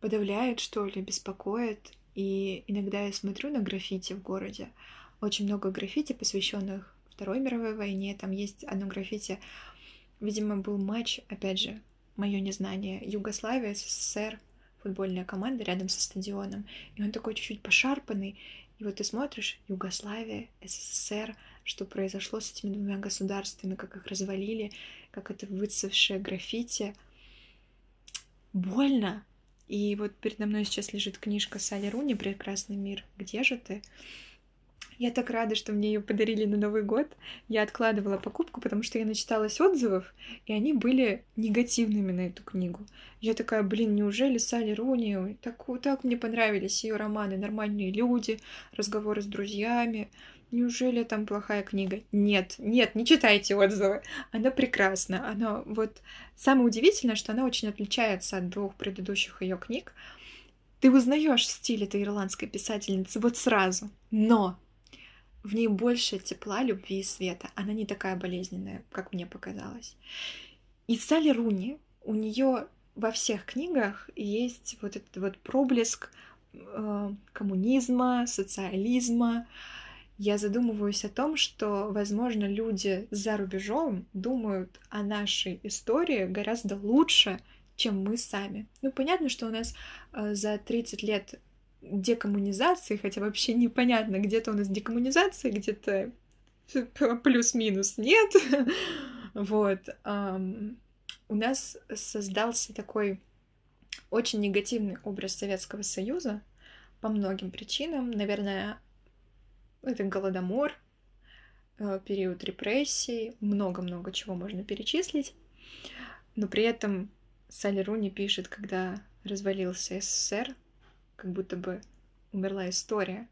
подавляет, что ли, беспокоит. И иногда я смотрю на граффити в городе. Очень много граффити, посвященных Второй мировой войне. Там есть одно граффити. Видимо, был матч, опять же, мое незнание, Югославия, СССР, футбольная команда рядом со стадионом. И он такой чуть-чуть пошарпанный. И вот ты смотришь, Югославия, СССР, что произошло с этими двумя государствами, как их развалили, как это выцевшее граффити. Больно. И вот передо мной сейчас лежит книжка Салли Руни «Прекрасный мир. Где же ты?». Я так рада, что мне ее подарили на Новый год. Я откладывала покупку, потому что я начиталась отзывов, и они были негативными на эту книгу. Я такая, блин, неужели Салли Руни? Так, так мне понравились ее романы «Нормальные люди», «Разговоры с друзьями». Неужели там плохая книга? Нет, нет, не читайте отзывы. Она прекрасна. Она вот самое удивительное, что она очень отличается от двух предыдущих ее книг. Ты узнаешь стиль этой ирландской писательницы вот сразу, но в ней больше тепла, любви и света. Она не такая болезненная, как мне показалось. И Салли Руни, у нее во всех книгах есть вот этот вот проблеск э, коммунизма, социализма, я задумываюсь о том, что, возможно, люди за рубежом думают о нашей истории гораздо лучше, чем мы сами. Ну, понятно, что у нас э, за 30 лет декоммунизации, хотя вообще непонятно, где-то у нас декоммунизация, где-то плюс-минус нет. вот. У нас создался такой очень негативный образ Советского Союза по многим причинам. Наверное, это голодомор, э, период репрессий, много-много чего можно перечислить. Но при этом Салли Руни пишет, когда развалился СССР, как будто бы умерла история.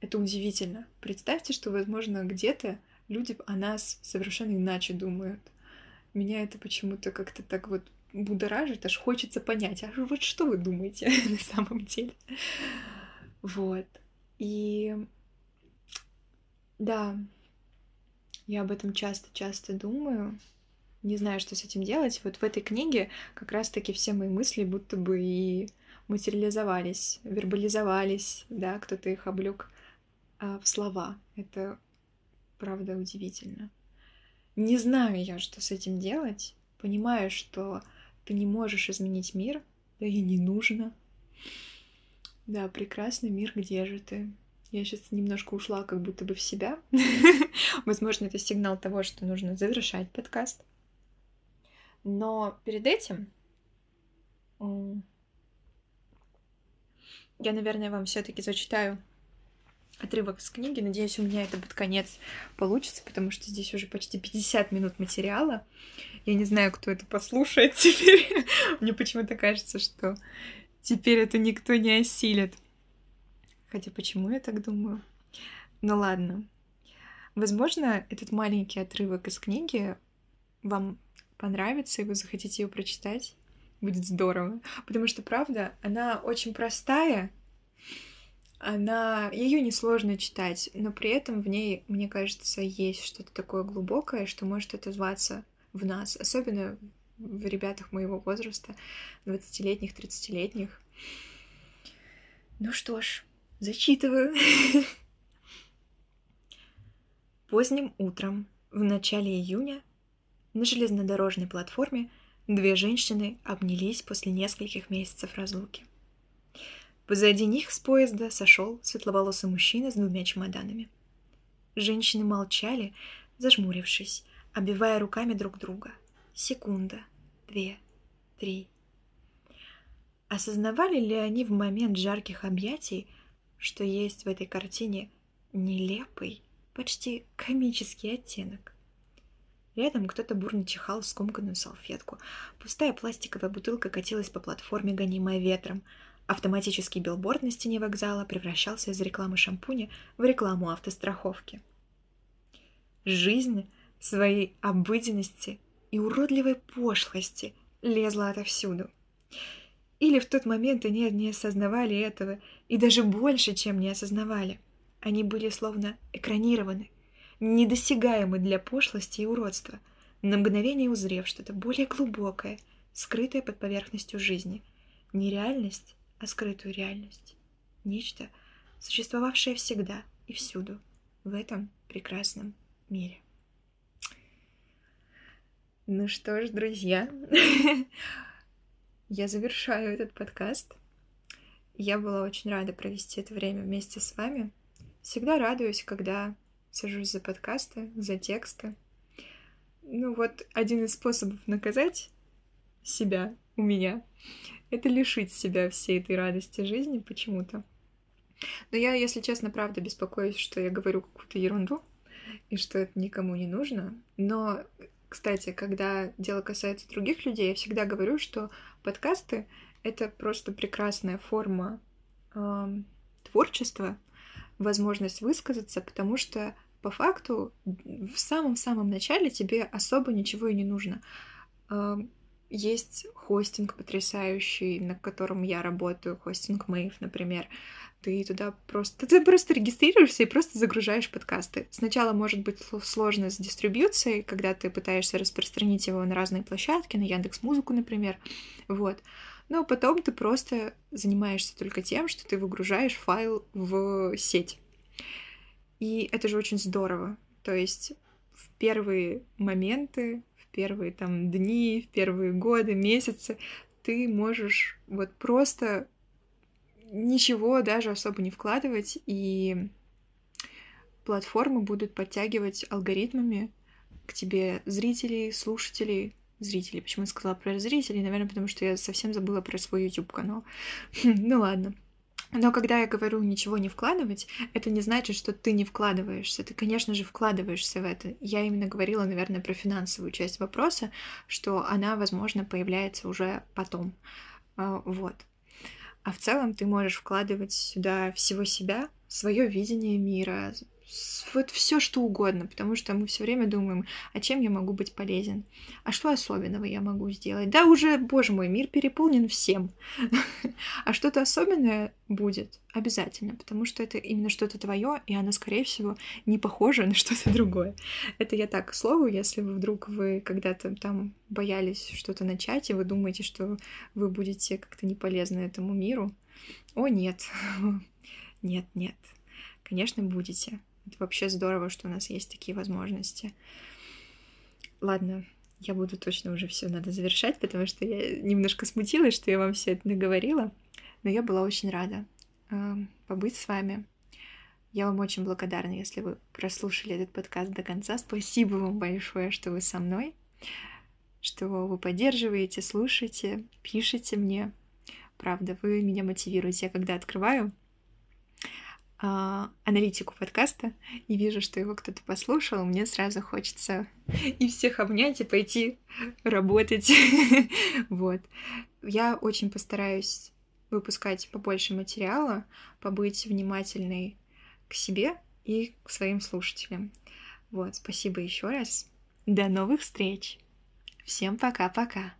Это удивительно. Представьте, что, возможно, где-то люди о нас совершенно иначе думают. Меня это почему-то как-то так вот будоражит, аж хочется понять, а вот что вы думаете на самом деле? Вот. И да, я об этом часто-часто думаю. Не знаю, что с этим делать. Вот в этой книге как раз-таки все мои мысли будто бы и материализовались, вербализовались, да, кто-то их облег а, в слова. Это правда удивительно. Не знаю я, что с этим делать. Понимаю, что ты не можешь изменить мир, да и не нужно. Да, прекрасный мир, где же ты? Я сейчас немножко ушла как будто бы в себя. Возможно, это сигнал того, что нужно завершать подкаст. Но перед этим я, наверное, вам все-таки зачитаю отрывок с книги. Надеюсь, у меня это под конец получится, потому что здесь уже почти 50 минут материала. Я не знаю, кто это послушает теперь. Мне почему-то кажется, что теперь это никто не осилит. Хотя почему я так думаю? Ну ладно. Возможно, этот маленький отрывок из книги вам понравится, и вы захотите ее прочитать. Будет здорово. Потому что, правда, она очень простая. Она... Ее несложно читать, но при этом в ней, мне кажется, есть что-то такое глубокое, что может отозваться в нас, особенно в ребятах моего возраста, 20-летних, 30-летних. Ну что ж, Зачитываю. Поздним утром, в начале июня, на железнодорожной платформе Две женщины обнялись после нескольких месяцев разлуки. Позади них с поезда сошел светловолосый мужчина с двумя чемоданами. Женщины молчали, зажмурившись, оббивая руками друг друга. Секунда, две, три. Осознавали ли они в момент жарких объятий, что есть в этой картине нелепый, почти комический оттенок? Рядом кто-то бурно чихал скомканную салфетку. Пустая пластиковая бутылка катилась по платформе, гонимая ветром. Автоматический билборд на стене вокзала превращался из рекламы шампуня в рекламу автостраховки. Жизнь своей обыденности и уродливой пошлости лезла отовсюду. Или в тот момент они не осознавали этого, и даже больше, чем не осознавали. Они были словно экранированы, недосягаемы для пошлости и уродства, на мгновение узрев что-то более глубокое, скрытое под поверхностью жизни. Не реальность, а скрытую реальность. Нечто, существовавшее всегда и всюду, в этом прекрасном мире. Ну что ж, друзья, я завершаю этот подкаст. Я была очень рада провести это время вместе с вами. Всегда радуюсь, когда сажусь за подкасты, за тексты. Ну вот, один из способов наказать себя у меня — это лишить себя всей этой радости жизни почему-то. Но я, если честно, правда беспокоюсь, что я говорю какую-то ерунду, и что это никому не нужно. Но кстати, когда дело касается других людей, я всегда говорю, что подкасты — это просто прекрасная форма э, творчества, возможность высказаться, потому что по факту в самом-самом начале тебе особо ничего и не нужно. Есть хостинг потрясающий, на котором я работаю, хостинг Мэйв, например. Ты туда просто... Ты просто регистрируешься и просто загружаешь подкасты. Сначала может быть сложно с дистрибьюцией, когда ты пытаешься распространить его на разные площадки, на Яндекс Музыку, например. Вот. Но потом ты просто занимаешься только тем, что ты выгружаешь файл в сеть. И это же очень здорово. То есть в первые моменты первые там дни, в первые годы, месяцы, ты можешь вот просто ничего даже особо не вкладывать, и платформы будут подтягивать алгоритмами к тебе зрителей, слушателей, зрителей. Почему я сказала про зрителей? Наверное, потому что я совсем забыла про свой YouTube-канал. ну ладно. Но когда я говорю ничего не вкладывать, это не значит, что ты не вкладываешься. Ты, конечно же, вкладываешься в это. Я именно говорила, наверное, про финансовую часть вопроса, что она, возможно, появляется уже потом. А, вот. А в целом ты можешь вкладывать сюда всего себя, свое видение мира, вот все что угодно, потому что мы все время думаем, а чем я могу быть полезен, а что особенного я могу сделать. Да уже, боже мой, мир переполнен всем, а что-то особенное будет обязательно, потому что это именно что-то твое, и оно, скорее всего, не похоже на что-то другое. Это я так, к слову, если вы вдруг вы когда-то там боялись что-то начать, и вы думаете, что вы будете как-то не полезны этому миру, о нет, нет, нет, конечно, будете. Это вообще здорово, что у нас есть такие возможности. Ладно, я буду точно уже все надо завершать, потому что я немножко смутилась, что я вам все это наговорила, но я была очень рада э, побыть с вами. Я вам очень благодарна, если вы прослушали этот подкаст до конца. Спасибо вам большое, что вы со мной, что вы поддерживаете, слушаете, пишете мне. Правда, вы меня мотивируете. Я когда открываю аналитику подкаста и вижу, что его кто-то послушал, мне сразу хочется и всех обнять и пойти работать. вот. Я очень постараюсь выпускать побольше материала, побыть внимательной к себе и к своим слушателям. Вот, спасибо еще раз. До новых встреч. Всем пока-пока.